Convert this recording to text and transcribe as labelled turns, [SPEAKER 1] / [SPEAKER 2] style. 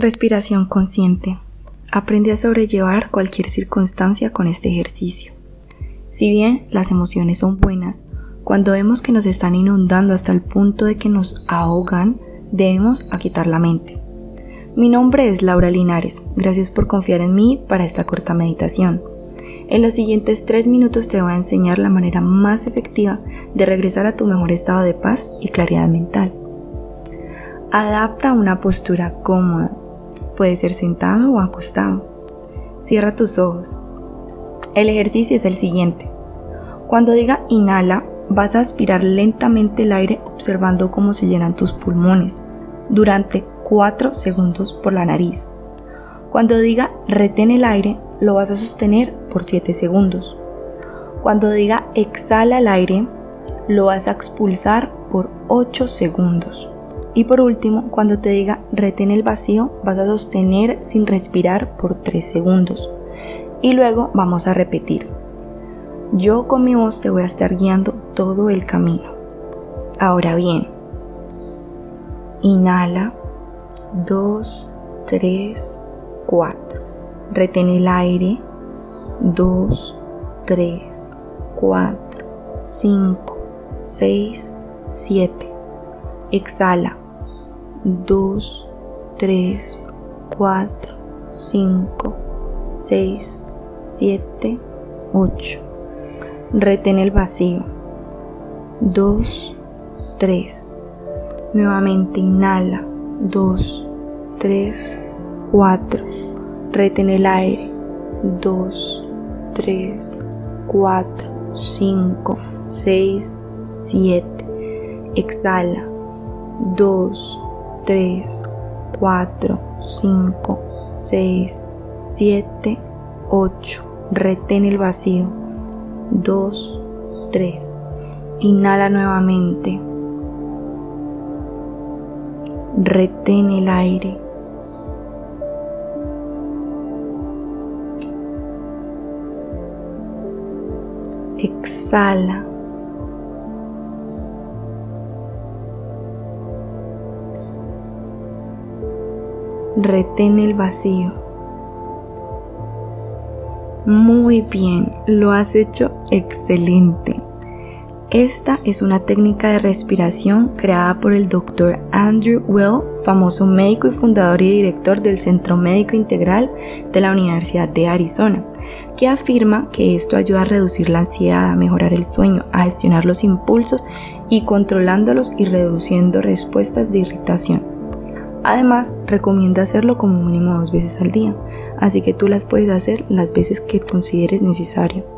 [SPEAKER 1] Respiración consciente. Aprende a sobrellevar cualquier circunstancia con este ejercicio. Si bien las emociones son buenas, cuando vemos que nos están inundando hasta el punto de que nos ahogan, debemos aquitar la mente. Mi nombre es Laura Linares. Gracias por confiar en mí para esta corta meditación. En los siguientes tres minutos te voy a enseñar la manera más efectiva de regresar a tu mejor estado de paz y claridad mental. Adapta una postura cómoda. Puede ser sentado o acostado. Cierra tus ojos. El ejercicio es el siguiente. Cuando diga inhala, vas a aspirar lentamente el aire observando cómo se llenan tus pulmones durante 4 segundos por la nariz. Cuando diga retén el aire, lo vas a sostener por 7 segundos. Cuando diga exhala el aire, lo vas a expulsar por 8 segundos. Y por último, cuando te diga retén el vacío, vas a sostener sin respirar por 3 segundos. Y luego vamos a repetir. Yo con mi voz te voy a estar guiando todo el camino. Ahora bien, inhala 2, 3, 4. Retén el aire. 2, 3, 4, 5, 6, 7. Exhala. 2, 3, 4, 5, 6, 7, 8. Retén el vacío. 2, 3. Nuevamente inhala. 2, 3, 4. Retén el aire. 2, 3, 4, 5, 6, 7. Exhala. 2, 3, 4, 5, 6, 7, 8. Retén el vacío. 2, 3. Inhala nuevamente. Retén el aire. Exhala. Retén el vacío. Muy bien, lo has hecho excelente. Esta es una técnica de respiración creada por el Dr. Andrew Well, famoso médico y fundador y director del Centro Médico Integral de la Universidad de Arizona, que afirma que esto ayuda a reducir la ansiedad, a mejorar el sueño, a gestionar los impulsos y controlándolos y reduciendo respuestas de irritación. Además, recomienda hacerlo como mínimo dos veces al día, así que tú las puedes hacer las veces que consideres necesario.